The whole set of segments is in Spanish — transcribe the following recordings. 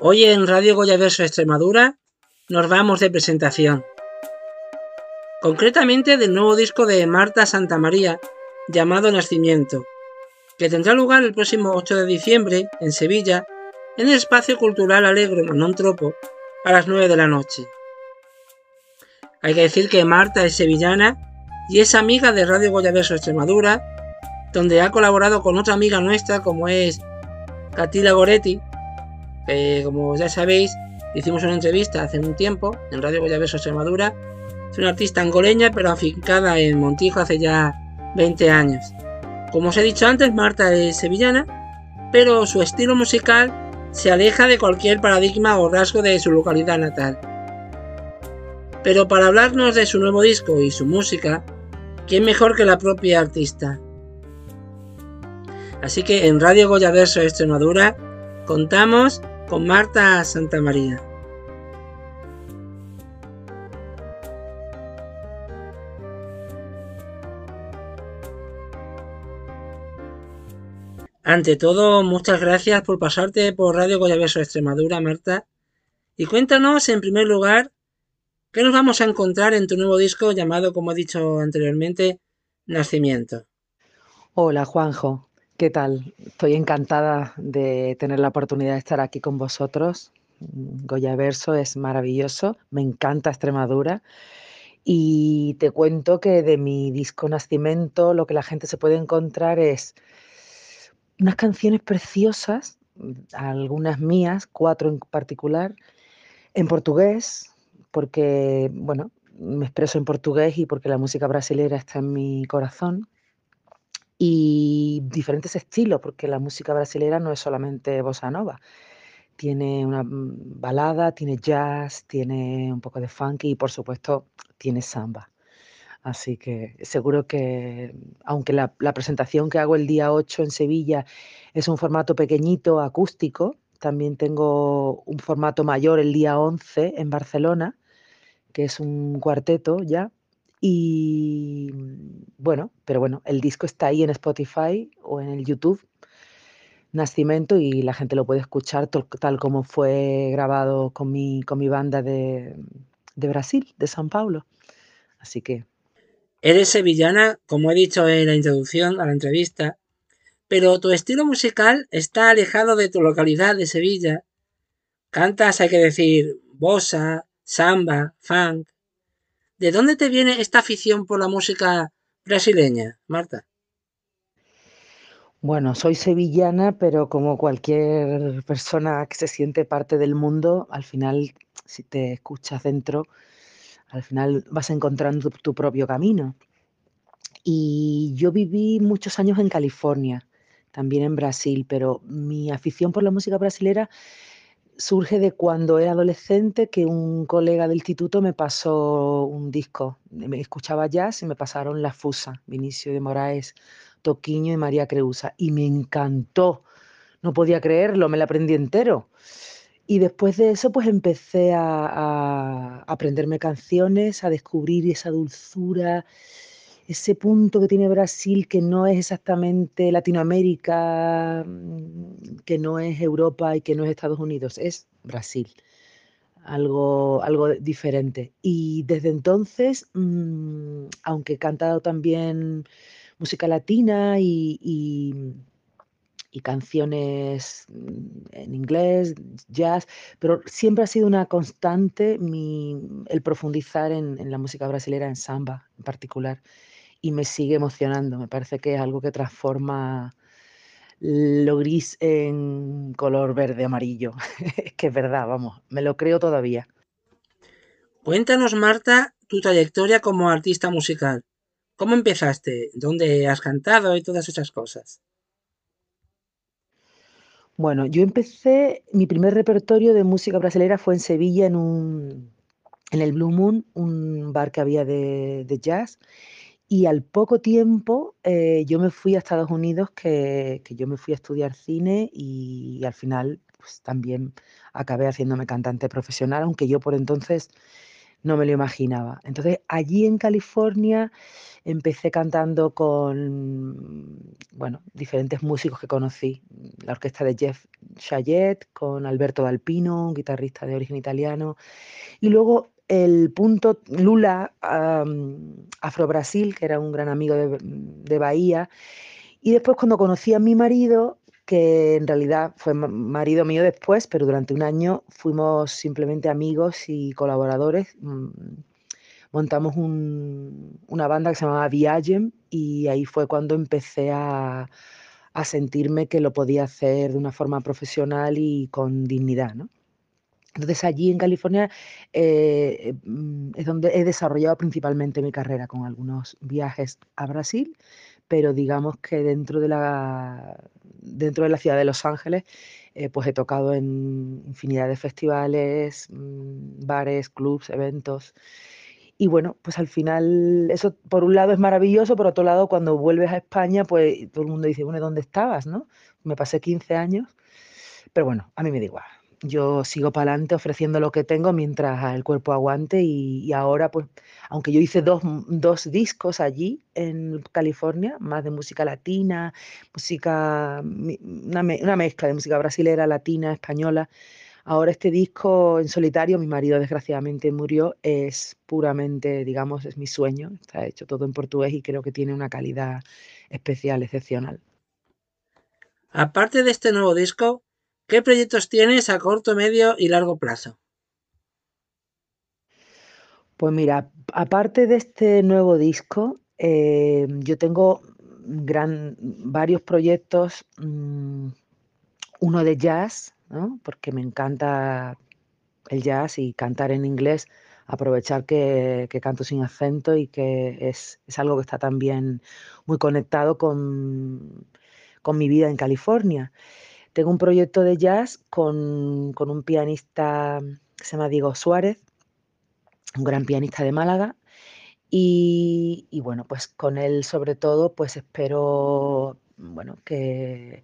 Hoy en Radio Goyaverso Extremadura nos vamos de presentación. Concretamente del nuevo disco de Marta Santamaría llamado Nacimiento, que tendrá lugar el próximo 8 de diciembre en Sevilla en el espacio cultural Alegro Manon Tropo a las 9 de la noche. Hay que decir que Marta es sevillana y es amiga de Radio Goyaverso Extremadura, donde ha colaborado con otra amiga nuestra como es Catila Goretti, que como ya sabéis hicimos una entrevista hace un tiempo en Radio Goyaverso Extremadura. Es una artista angoleña pero afincada en Montijo hace ya 20 años. Como os he dicho antes, Marta es sevillana, pero su estilo musical se aleja de cualquier paradigma o rasgo de su localidad natal. Pero para hablarnos de su nuevo disco y su música, ¿quién mejor que la propia artista? Así que en Radio Goya Verso Extremadura contamos con Marta Santamaría. Ante todo, muchas gracias por pasarte por Radio Goyaverso Extremadura, Marta. Y cuéntanos, en primer lugar, qué nos vamos a encontrar en tu nuevo disco llamado, como he dicho anteriormente, Nacimiento. Hola, Juanjo. ¿Qué tal? Estoy encantada de tener la oportunidad de estar aquí con vosotros. Goyaverso es maravilloso, me encanta Extremadura. Y te cuento que de mi disco Nacimiento lo que la gente se puede encontrar es unas canciones preciosas, algunas mías, cuatro en particular, en portugués, porque, bueno, me expreso en portugués y porque la música brasilera está en mi corazón. Y diferentes estilos, porque la música brasilera no es solamente bossa nova. Tiene una mm, balada, tiene jazz, tiene un poco de funky y por supuesto tiene samba. Así que seguro que, aunque la, presentación que hago el día 8 en Sevilla es un formato pequeñito, acústico, también tengo un formato mayor el día 11 en Barcelona, que es un cuarteto ya. Y bueno, pero bueno, el disco está ahí en Spotify o en el YouTube, Nacimiento, y la gente lo puede escuchar tal como fue grabado con mi, con mi banda de, de Brasil, de San Paulo. Así que Eres sevillana, como he dicho en la introducción a la entrevista, pero tu estilo musical está alejado de tu localidad de Sevilla. Cantas, hay que decir, bossa, samba, funk. ¿De dónde te viene esta afición por la música brasileña, Marta? Bueno, soy sevillana, pero como cualquier persona que se siente parte del mundo, al final, si te escuchas dentro, al final vas encontrando tu propio camino. Y yo viví muchos años en California, también en Brasil, pero mi afición por la música brasilera surge de cuando era adolescente que un colega del instituto me pasó un disco. Me escuchaba jazz y me pasaron La Fusa, Vinicio de Moraes, Toquiño y María Creusa. Y me encantó. No podía creerlo, me la aprendí entero. Y después de eso, pues empecé a, aprenderme canciones, a descubrir esa dulzura, ese punto que tiene Brasil que no es exactamente Latinoamérica, mm, que no es Europa y que no es Estados Unidos, es Brasil. Algo, algo diferente. Y desde entonces, mm, aunque he cantado también música latina y y canciones mm, en inglés, jazz, pero siempre ha sido una constante mi, el profundizar en, en, la música brasileña, en samba en particular, y me sigue emocionando. Me parece que es algo que transforma lo gris en color verde amarillo. es que es verdad, vamos, me lo creo todavía. Cuéntanos, Marta, tu trayectoria como artista musical. ¿Cómo empezaste? ¿Dónde has cantado y todas esas cosas? Bueno, yo empecé, mi primer repertorio de música brasileña fue en Sevilla, en un, en el Blue Moon, un bar que había de, jazz. Y al poco tiempo eh, yo me fui a Estados Unidos, que, yo me fui a estudiar cine y, al final pues, también acabé haciéndome cantante profesional, aunque yo por entonces no me lo imaginaba. Entonces allí en California empecé cantando con, bueno, diferentes músicos que conocí, la orquesta de Jeff Chayet, con Alberto Dalpino, un guitarrista de origen italiano. Y luego el punto Lula Afro Brasil, que era un gran amigo de, de Bahía. Y después cuando conocí a mi marido, que en realidad fue marido mío después, pero durante un año fuimos simplemente amigos y colaboradores. Mm, montamos una banda que se llamaba Viagem y ahí fue cuando empecé a, sentirme que lo podía hacer de una forma profesional y con dignidad. Entonces allí en California eh, mm, es donde he desarrollado principalmente mi carrera con algunos viajes a Brasil, pero digamos que dentro de la, dentro de la ciudad de Los Ángeles, eh, pues he tocado en infinidad de festivales, mm, bares, clubs, eventos. Y bueno, pues al final eso por un lado es maravilloso, por otro lado cuando vuelves a España, pues todo el mundo dice, bueno, ¿dónde estabas? ¿no? Me pasé 15 años, pero bueno, a mí me da igual yo sigo para adelante ofreciendo lo que tengo mientras el cuerpo aguante y, ahora, pues, aunque yo hice dos, dos, discos allí en California, más de música latina, música, una, una, mezcla de música brasilera, latina, española, ahora este disco en solitario, mi marido desgraciadamente murió, es puramente, digamos, es mi sueño, está hecho todo en portugués y creo que tiene una calidad especial, excepcional. Aparte de este nuevo disco, ¿Qué proyectos tienes a corto, medio y largo plazo? Pues mira, aparte de este nuevo disco, eh, yo tengo gran, varios proyectos, mm, uno de jazz, porque me encanta el jazz y cantar en inglés, aprovechar que, canto sin acento y que es, algo que está también muy conectado con, con mi vida en California. Tengo un proyecto de jazz con, un pianista que se llama Diego Suárez, un gran pianista de Málaga. Y, bueno, pues con él sobre todo, pues espero bueno, que,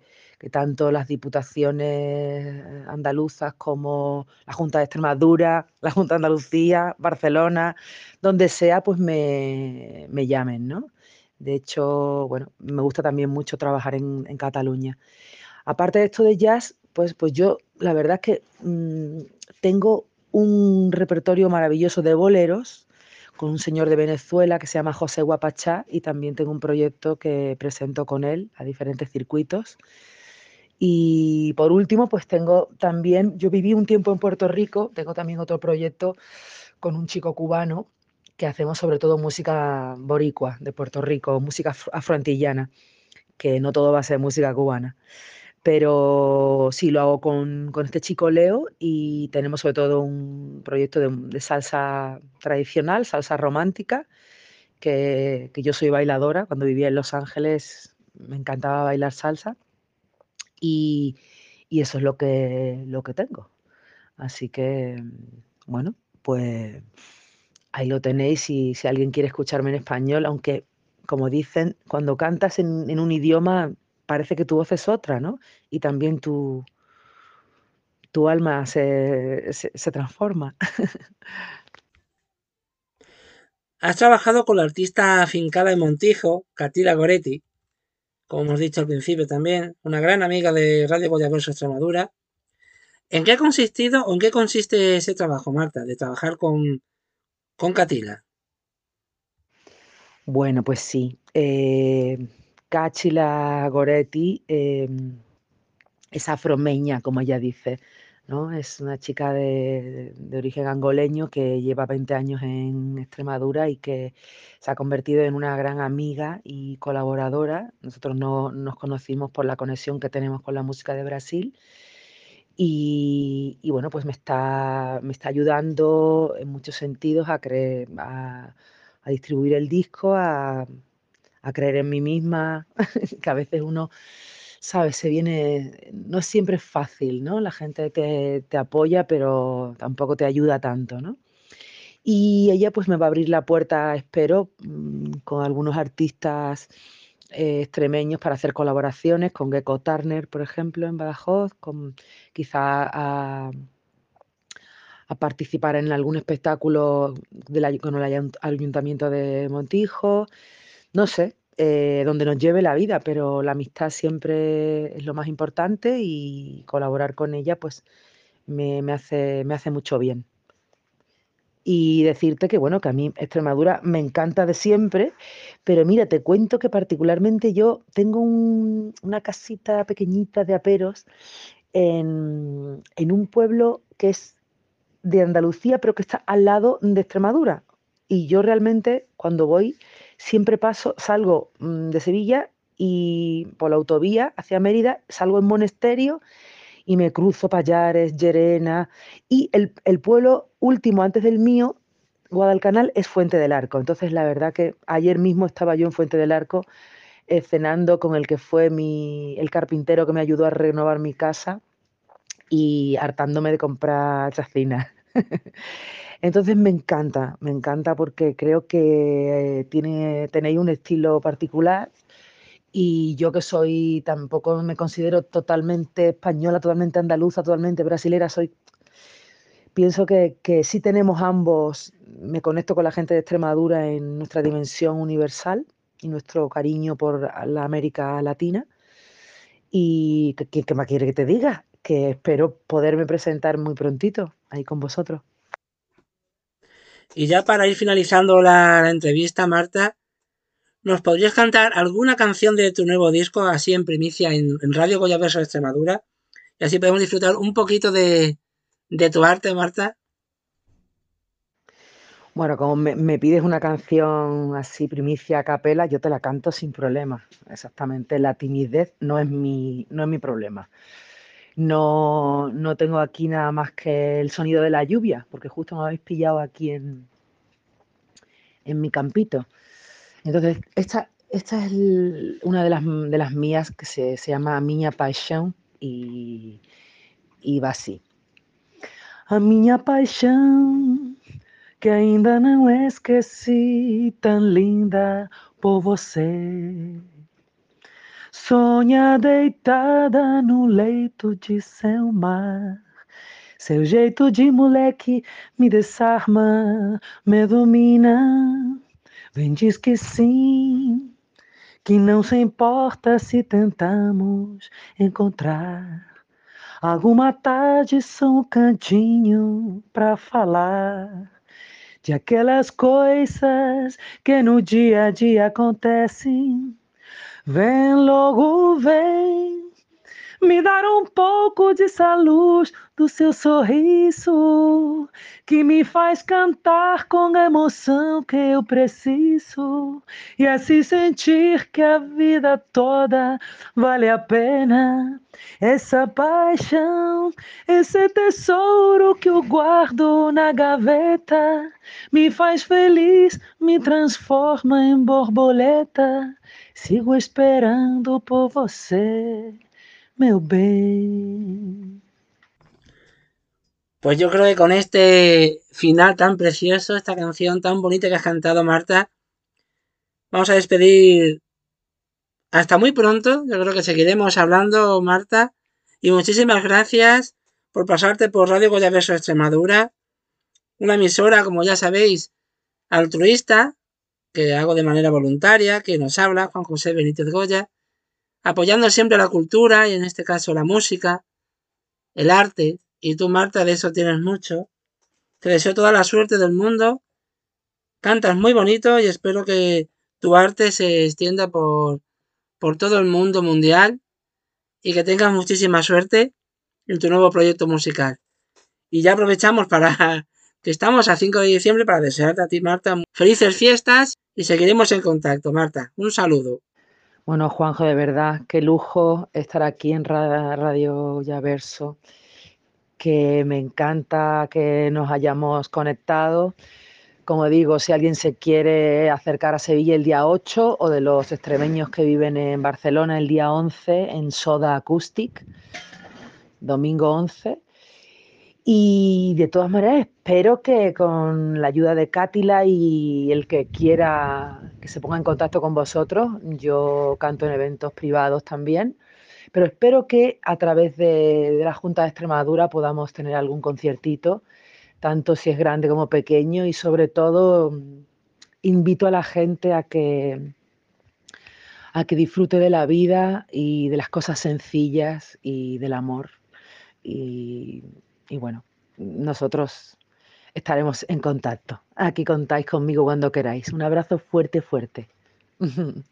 tanto las diputaciones andaluzas como la Junta de Extremadura, la Junta de Andalucía, Barcelona, donde sea, pues me, llamen, ¿no? De hecho, bueno, me gusta también mucho trabajar en, en Cataluña. Aparte de esto de jazz, pues, pues yo la verdad es que mm, tengo un repertorio maravilloso de boleros con un señor de Venezuela que se llama José Guapachá y también tengo un proyecto que presento con él a diferentes circuitos. Y por último, pues tengo también, yo viví un tiempo en Puerto Rico, tengo también otro proyecto con un chico cubano que hacemos sobre todo música boricua de Puerto Rico, música afroantillana, que no todo va a ser música cubana. Pero sí, lo hago con, este chico Leo y tenemos sobre todo un proyecto de, salsa tradicional, salsa romántica, que, yo soy bailadora. Cuando vivía en Los Ángeles me encantaba bailar salsa y, eso es lo que, lo que tengo. Así que, bueno, pues ahí lo tenéis y si alguien quiere escucharme en español, aunque como dicen, cuando cantas en un idioma parece que tu voz es otra, ¿no? Y también tu, tu alma se, transforma. Has trabajado con la artista afincada en Montijo, Catila Goretti, como hemos dicho al principio también, una gran amiga de Radio Boyaverso Extremadura. ¿En qué ha consistido o en qué consiste ese trabajo, Marta, de trabajar con, con Catila? Bueno, pues sí. Eh, Cachila Goretti em, es afromeña, como ella dice, ¿no? Es una chica de, origen angoleño que lleva 20 años en Extremadura y que se ha convertido en una gran amiga y colaboradora. Nosotros no, nos conocimos por la conexión que tenemos con la música de Brasil. Y, bueno, pues me está, me está ayudando en muchos sentidos a, a, a distribuir el disco, a, a creer en mí misma, que a veces uno, sabes, se viene, no es siempre fácil, ¿no? La gente te, apoya, pero tampoco te ayuda tanto, ¿no? Y ella pues me va a abrir la puerta, espero, mm, con algunos artistas eh, extremeños para hacer colaboraciones, con Gecko Turner, por ejemplo, en Badajoz, con quizá a, participar en algún espectáculo con el Ayuntamiento de Montijo, no sé, eh, donde nos lleve la vida, pero la amistad siempre es lo más importante y colaborar con ella pues me, hace, me hace mucho bien. Y decirte que bueno, que a mí Extremadura me encanta de siempre, pero mira, te cuento que particularmente yo tengo una casita pequeñita de aperos en, en un pueblo que es de Andalucía, pero que está al lado de Extremadura. Y yo realmente cuando voy siempre paso, salgo mm, de Sevilla y por la autovía hacia Mérida, salgo en Monesterio y me cruzo Payares, Llerena y el, pueblo último antes del mío, Guadalcanal, es Fuente del Arco. Entonces la verdad que ayer mismo estaba yo en Fuente del Arco eh, cenando con el que fue mi, el carpintero que me ayudó a renovar mi casa y hartándome de comprar chacinas. Entonces me encanta, me encanta porque creo que tiene, tenéis un estilo particular y yo que soy, tampoco me considero totalmente española, totalmente andaluza, totalmente brasilera, soy, pienso que, que sí tenemos ambos, me conecto con la gente de Extremadura en nuestra dimensión universal y nuestro cariño por la América Latina. Y ¿qué, más quiere que te diga? Que espero poderme presentar muy prontito ahí con vosotros. Y ya para ir finalizando la, entrevista, Marta, ¿nos podrías cantar alguna canción de tu nuevo disco así en primicia en, Radio Goya Verso Extremadura? Y así podemos disfrutar un poquito de, tu arte, Marta. Bueno, como me, pides una canción así primicia a capela, yo te la canto sin problema. Exactamente, la timidez no es mi, no es mi problema. No, no tengo aquí nada más que el sonido de la lluvia, porque justo me habéis pillado aquí en, en mi campito. Entonces, esta, esta es una de las, de las mías que se, se llama Miña Paixão y, y va así. A minha paixão, que ainda não esqueci, tão linda por você. Sonha deitada no leito de seu mar. Seu jeito de moleque me desarma, me domina. Vem, diz que sim, que não se importa se tentamos encontrar alguma tarde só um cantinho pra falar de aquelas coisas que no dia a dia acontecem Vem logo, vem me dar um pouco dessa luz do seu sorriso que me faz cantar com a emoção que eu preciso e assim sentir que a vida toda vale a pena. Essa paixão, esse tesouro que eu guardo na gaveta, me faz feliz, me transforma em borboleta. Sigo esperando por você. Pues yo creo que con este final tan precioso, esta canción tan bonita que has cantado, Marta, vamos a despedir hasta muy pronto. Yo creo que seguiremos hablando, Marta. Y muchísimas gracias por pasarte por Radio Goyaverso Extremadura, una emisora, como ya sabéis, altruista, que hago de manera voluntaria, que nos habla Juan José Benítez Goya apoyando siempre la cultura y en este caso la música, el arte, y tú Marta de eso tienes mucho. Te deseo toda la suerte del mundo. Cantas muy bonito y espero que tu arte se extienda por, por todo el mundo mundial y que tengas muchísima suerte en tu nuevo proyecto musical. Y ya aprovechamos para que estamos a 5 de diciembre para desearte a ti, Marta, felices fiestas y seguiremos en contacto, Marta. Un saludo. Bueno, Juanjo, de verdad, qué lujo estar aquí en Radio Yaverso, que me encanta que nos hayamos conectado. Como digo, si alguien se quiere acercar a Sevilla el día 8 o de los extremeños que viven en Barcelona el día 11 en Soda Acoustic, domingo 11, y de todas maneras, espero que con la ayuda de Cátila y el que quiera que se ponga en contacto con vosotros, yo canto en eventos privados también, pero espero que a través de, la Junta de Extremadura podamos tener algún conciertito, tanto si es grande como pequeño, y sobre todo invito a la gente a que a que disfrute de la vida y de las cosas sencillas y del amor. Y, y bueno, nosotros estaremos en contacto. Aquí contáis conmigo cuando queráis. Un abrazo fuerte, fuerte.